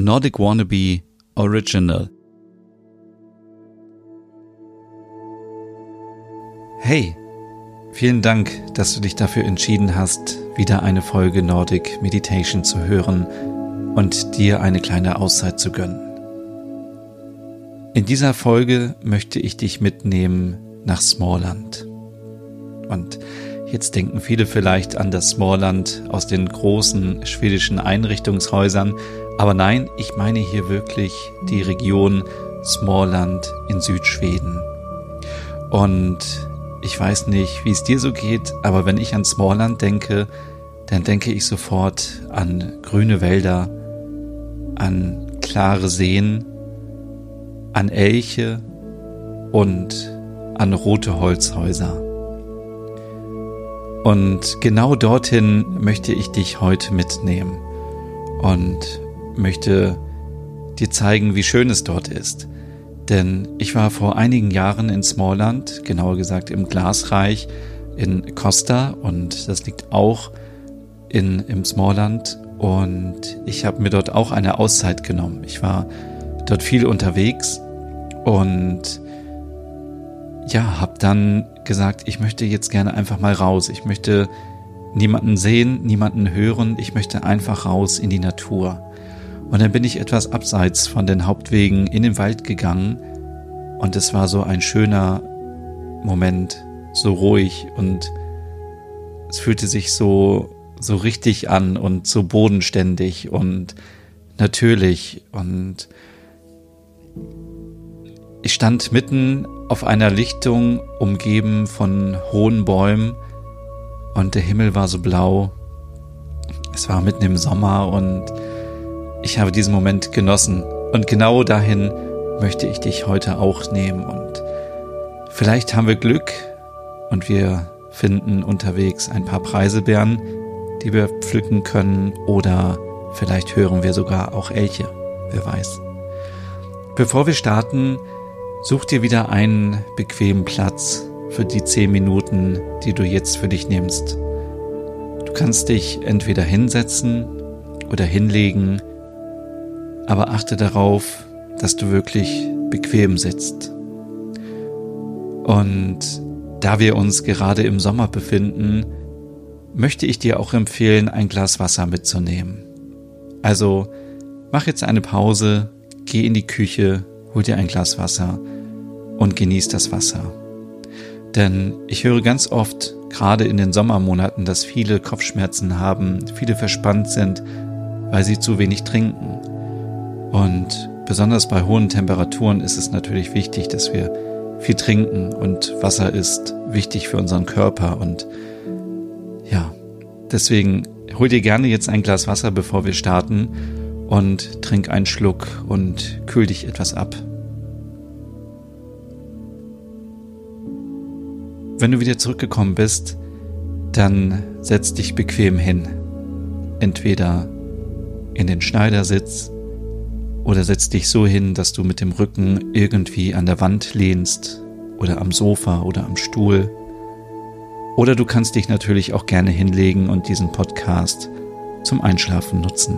Nordic Wannabe Original. Hey, vielen Dank, dass du dich dafür entschieden hast, wieder eine Folge Nordic Meditation zu hören und dir eine kleine Auszeit zu gönnen. In dieser Folge möchte ich dich mitnehmen nach Smallland. Und jetzt denken viele vielleicht an das Smallland aus den großen schwedischen Einrichtungshäusern, aber nein, ich meine hier wirklich die Region Smallland in Südschweden. Und ich weiß nicht, wie es dir so geht, aber wenn ich an Smallland denke, dann denke ich sofort an grüne Wälder, an klare Seen, an Elche und an rote Holzhäuser. Und genau dorthin möchte ich dich heute mitnehmen und möchte dir zeigen, wie schön es dort ist. Denn ich war vor einigen Jahren in Smallland, genauer gesagt im Glasreich in Costa und das liegt auch in, im Smallland und ich habe mir dort auch eine Auszeit genommen. Ich war dort viel unterwegs und ja, habe dann gesagt, ich möchte jetzt gerne einfach mal raus. Ich möchte niemanden sehen, niemanden hören. Ich möchte einfach raus in die Natur. Und dann bin ich etwas abseits von den Hauptwegen in den Wald gegangen. Und es war so ein schöner Moment, so ruhig und es fühlte sich so so richtig an und so bodenständig und natürlich. Und ich stand mitten auf einer Lichtung, umgeben von hohen Bäumen. Und der Himmel war so blau. Es war mitten im Sommer und ich habe diesen Moment genossen und genau dahin möchte ich dich heute auch nehmen und vielleicht haben wir Glück und wir finden unterwegs ein paar Preiselbeeren, die wir pflücken können oder vielleicht hören wir sogar auch Elche, wer weiß. Bevor wir starten, such dir wieder einen bequemen Platz für die zehn Minuten, die du jetzt für dich nimmst. Du kannst dich entweder hinsetzen oder hinlegen aber achte darauf, dass du wirklich bequem sitzt. Und da wir uns gerade im Sommer befinden, möchte ich dir auch empfehlen, ein Glas Wasser mitzunehmen. Also mach jetzt eine Pause, geh in die Küche, hol dir ein Glas Wasser und genieß das Wasser. Denn ich höre ganz oft, gerade in den Sommermonaten, dass viele Kopfschmerzen haben, viele verspannt sind, weil sie zu wenig trinken. Und besonders bei hohen Temperaturen ist es natürlich wichtig, dass wir viel trinken und Wasser ist wichtig für unseren Körper und ja, deswegen hol dir gerne jetzt ein Glas Wasser, bevor wir starten und trink einen Schluck und kühl dich etwas ab. Wenn du wieder zurückgekommen bist, dann setz dich bequem hin. Entweder in den Schneidersitz oder setz dich so hin, dass du mit dem Rücken irgendwie an der Wand lehnst oder am Sofa oder am Stuhl. Oder du kannst dich natürlich auch gerne hinlegen und diesen Podcast zum Einschlafen nutzen.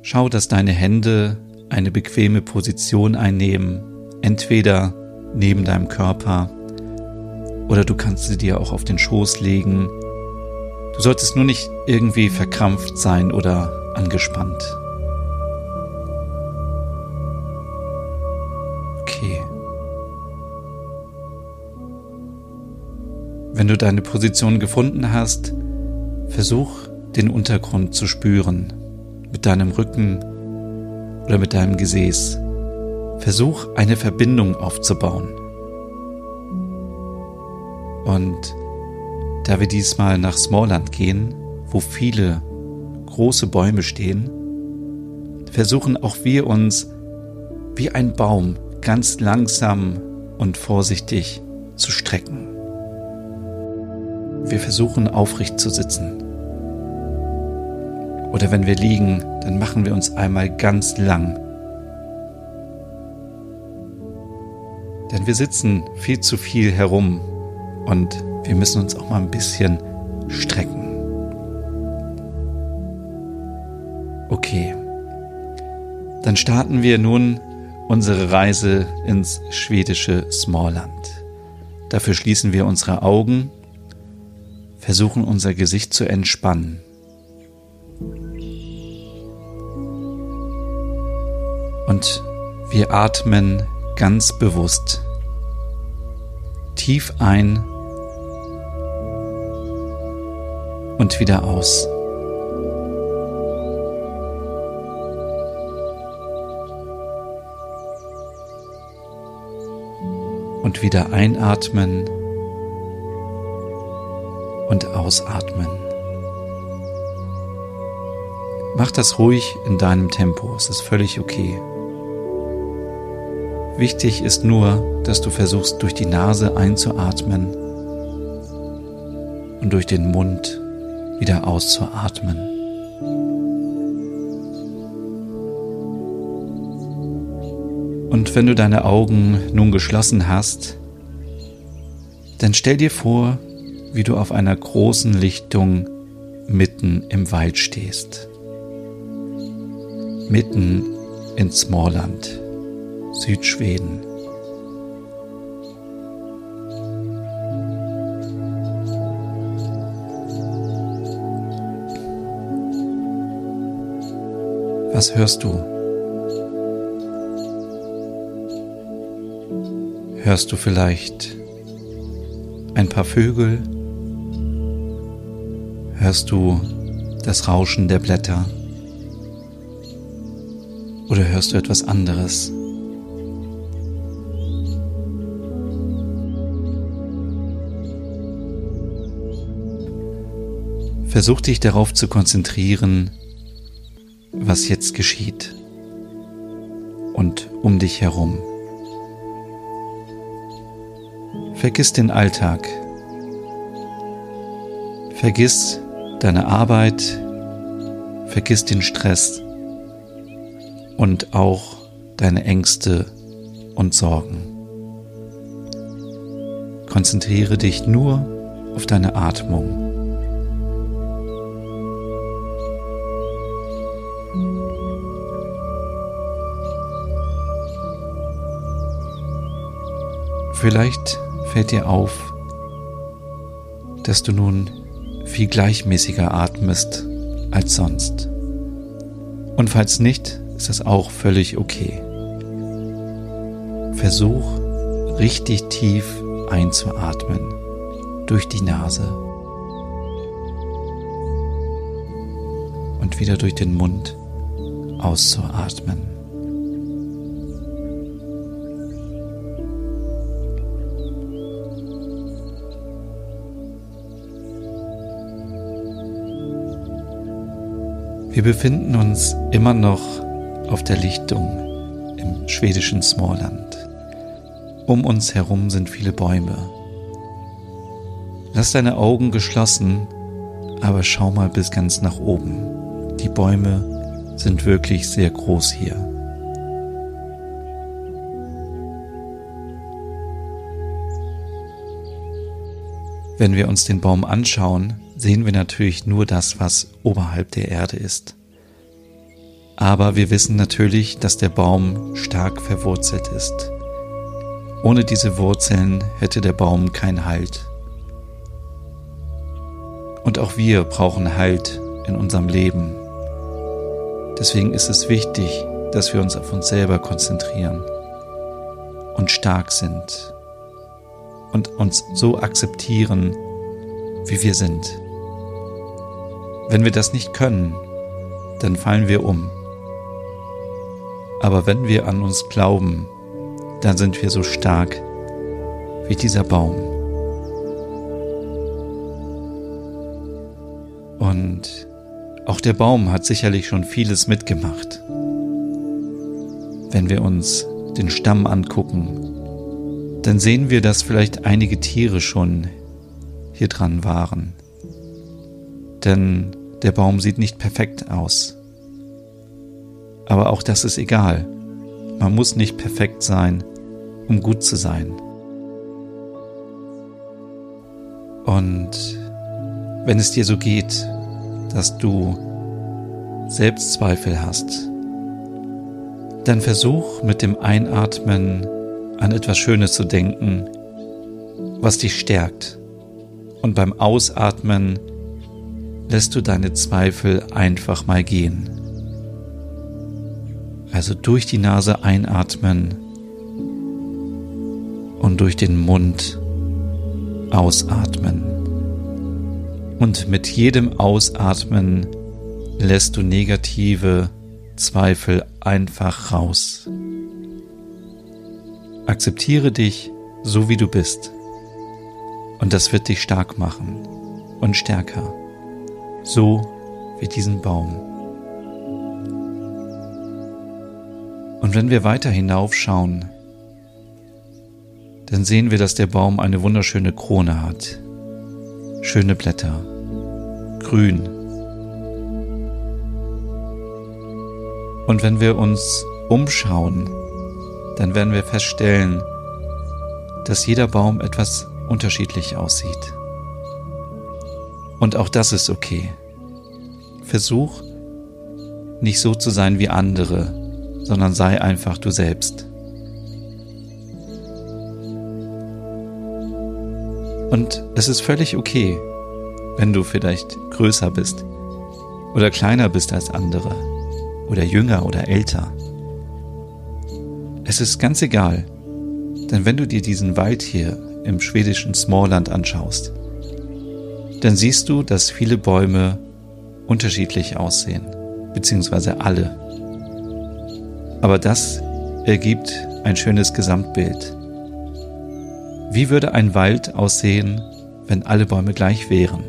Schau, dass deine Hände eine bequeme Position einnehmen, entweder neben deinem Körper oder du kannst sie dir auch auf den Schoß legen Du solltest nur nicht irgendwie verkrampft sein oder angespannt. Okay. Wenn du deine Position gefunden hast, versuch den Untergrund zu spüren mit deinem Rücken oder mit deinem Gesäß. Versuch eine Verbindung aufzubauen. Und da wir diesmal nach Smallland gehen, wo viele große Bäume stehen, versuchen auch wir uns wie ein Baum ganz langsam und vorsichtig zu strecken. Wir versuchen aufrecht zu sitzen. Oder wenn wir liegen, dann machen wir uns einmal ganz lang. Denn wir sitzen viel zu viel herum und wir müssen uns auch mal ein bisschen strecken. Okay, dann starten wir nun unsere Reise ins schwedische Smallland. Dafür schließen wir unsere Augen, versuchen unser Gesicht zu entspannen. Und wir atmen ganz bewusst tief ein und wieder aus. Und wieder einatmen und ausatmen. Mach das ruhig in deinem Tempo, es ist völlig okay. Wichtig ist nur, dass du versuchst durch die Nase einzuatmen und durch den Mund wieder auszuatmen. Und wenn du deine Augen nun geschlossen hast, dann stell dir vor, wie du auf einer großen Lichtung mitten im Wald stehst. Mitten in Smallland. Südschweden. Was hörst du? Hörst du vielleicht ein paar Vögel? Hörst du das Rauschen der Blätter? Oder hörst du etwas anderes? Versuch dich darauf zu konzentrieren, was jetzt geschieht und um dich herum. Vergiss den Alltag. Vergiss deine Arbeit. Vergiss den Stress und auch deine Ängste und Sorgen. Konzentriere dich nur auf deine Atmung. Vielleicht fällt dir auf, dass du nun viel gleichmäßiger atmest als sonst. Und falls nicht, ist das auch völlig okay. Versuch richtig tief einzuatmen durch die Nase und wieder durch den Mund auszuatmen. Wir befinden uns immer noch auf der Lichtung im schwedischen Smallland. Um uns herum sind viele Bäume. Lass deine Augen geschlossen, aber schau mal bis ganz nach oben. Die Bäume sind wirklich sehr groß hier. Wenn wir uns den Baum anschauen, sehen wir natürlich nur das, was oberhalb der Erde ist. Aber wir wissen natürlich, dass der Baum stark verwurzelt ist. Ohne diese Wurzeln hätte der Baum keinen Halt. Und auch wir brauchen Halt in unserem Leben. Deswegen ist es wichtig, dass wir uns auf uns selber konzentrieren und stark sind und uns so akzeptieren, wie wir sind. Wenn wir das nicht können, dann fallen wir um. Aber wenn wir an uns glauben, dann sind wir so stark wie dieser Baum. Und auch der Baum hat sicherlich schon vieles mitgemacht. Wenn wir uns den Stamm angucken, dann sehen wir, dass vielleicht einige Tiere schon hier dran waren. Denn der Baum sieht nicht perfekt aus. Aber auch das ist egal. Man muss nicht perfekt sein, um gut zu sein. Und wenn es dir so geht, dass du Selbstzweifel hast, dann versuch mit dem Einatmen an etwas Schönes zu denken, was dich stärkt. Und beim Ausatmen lässt du deine Zweifel einfach mal gehen. Also durch die Nase einatmen und durch den Mund ausatmen. Und mit jedem Ausatmen lässt du negative Zweifel einfach raus. Akzeptiere dich so wie du bist. Und das wird dich stark machen und stärker. So wie diesen Baum. Und wenn wir weiter hinaufschauen, dann sehen wir, dass der Baum eine wunderschöne Krone hat. Schöne Blätter. Grün. Und wenn wir uns umschauen, dann werden wir feststellen, dass jeder Baum etwas unterschiedlich aussieht. Und auch das ist okay. Versuch nicht so zu sein wie andere, sondern sei einfach du selbst. Und es ist völlig okay, wenn du vielleicht größer bist oder kleiner bist als andere oder jünger oder älter. Es ist ganz egal, denn wenn du dir diesen Wald hier im schwedischen Smallland anschaust, dann siehst du, dass viele Bäume unterschiedlich aussehen, beziehungsweise alle. Aber das ergibt ein schönes Gesamtbild. Wie würde ein Wald aussehen, wenn alle Bäume gleich wären?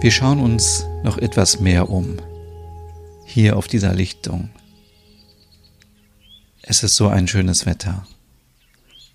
Wir schauen uns noch etwas mehr um, hier auf dieser Lichtung. Es ist so ein schönes Wetter.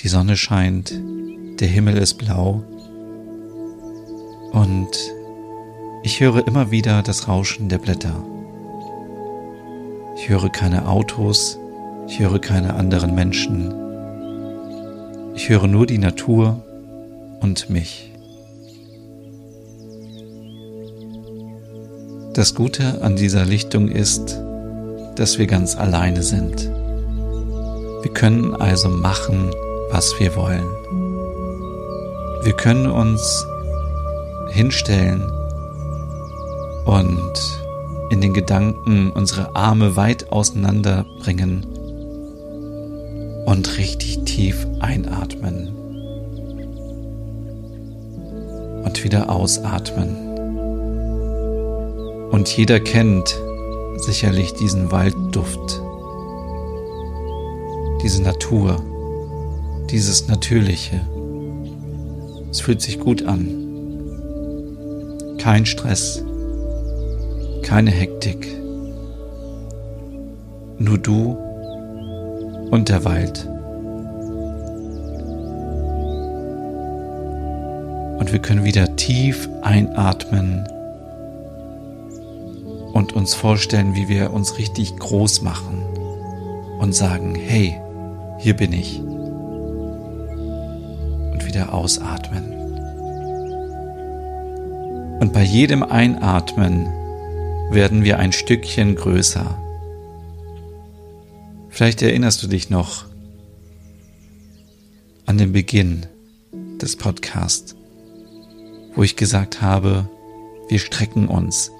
Die Sonne scheint, der Himmel ist blau und ich höre immer wieder das Rauschen der Blätter. Ich höre keine Autos, ich höre keine anderen Menschen. Ich höre nur die Natur und mich. Das Gute an dieser Lichtung ist, dass wir ganz alleine sind. Wir können also machen, was wir wollen. Wir können uns hinstellen und in den Gedanken unsere Arme weit auseinander bringen und richtig tief einatmen und wieder ausatmen. Und jeder kennt sicherlich diesen Waldduft, diese Natur, dieses Natürliche. Es fühlt sich gut an. Kein Stress, keine Hektik. Nur du und der Wald. Und wir können wieder tief einatmen uns vorstellen, wie wir uns richtig groß machen und sagen, hey, hier bin ich. Und wieder ausatmen. Und bei jedem Einatmen werden wir ein Stückchen größer. Vielleicht erinnerst du dich noch an den Beginn des Podcasts, wo ich gesagt habe, wir strecken uns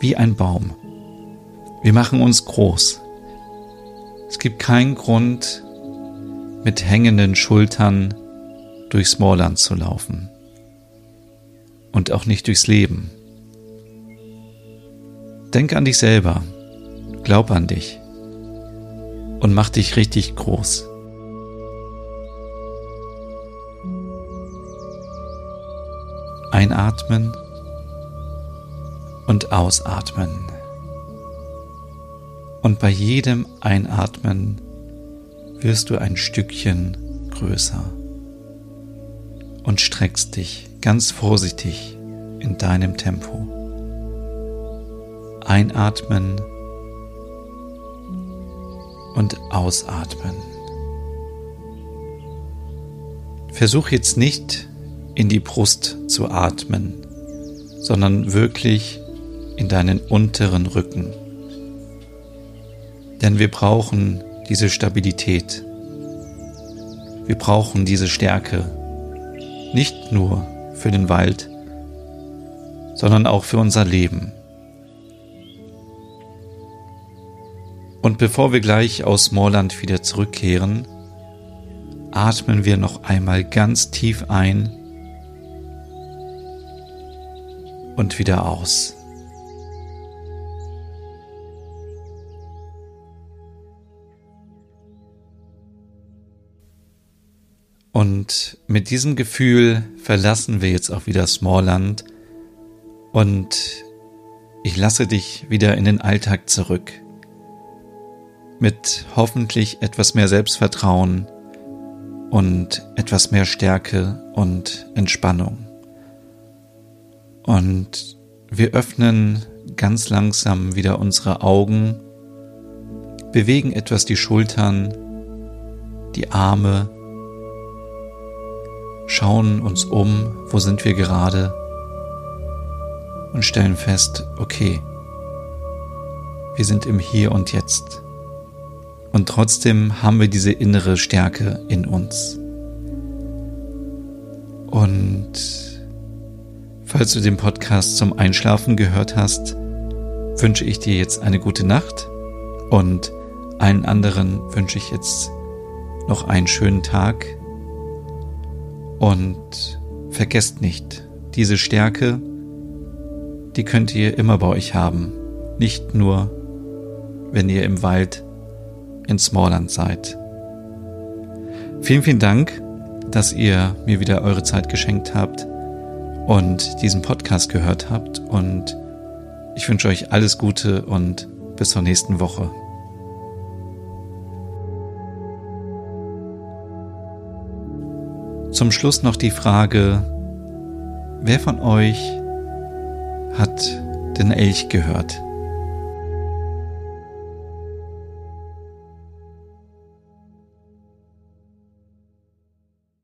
wie ein Baum. Wir machen uns groß. Es gibt keinen Grund, mit hängenden Schultern durchs Smallland zu laufen und auch nicht durchs Leben. Denk an dich selber, glaub an dich und mach dich richtig groß. Einatmen und ausatmen. Und bei jedem Einatmen wirst du ein Stückchen größer und streckst dich ganz vorsichtig in deinem Tempo. Einatmen und ausatmen. Versuch jetzt nicht in die Brust zu atmen, sondern wirklich in deinen unteren Rücken. Denn wir brauchen diese Stabilität. Wir brauchen diese Stärke. Nicht nur für den Wald, sondern auch für unser Leben. Und bevor wir gleich aus Moorland wieder zurückkehren, atmen wir noch einmal ganz tief ein und wieder aus. Und mit diesem Gefühl verlassen wir jetzt auch wieder Smallland und ich lasse dich wieder in den Alltag zurück. Mit hoffentlich etwas mehr Selbstvertrauen und etwas mehr Stärke und Entspannung. Und wir öffnen ganz langsam wieder unsere Augen, bewegen etwas die Schultern, die Arme, schauen uns um, wo sind wir gerade und stellen fest, okay, wir sind im Hier und Jetzt. Und trotzdem haben wir diese innere Stärke in uns. Und falls du den Podcast zum Einschlafen gehört hast, wünsche ich dir jetzt eine gute Nacht und allen anderen wünsche ich jetzt noch einen schönen Tag und vergesst nicht, diese Stärke, die könnt ihr immer bei euch haben, nicht nur, wenn ihr im Wald in Smallland seid. Vielen, vielen Dank, dass ihr mir wieder eure Zeit geschenkt habt und diesen Podcast gehört habt und ich wünsche euch alles Gute und bis zur nächsten Woche. Zum Schluss noch die Frage, wer von euch hat den Elch gehört?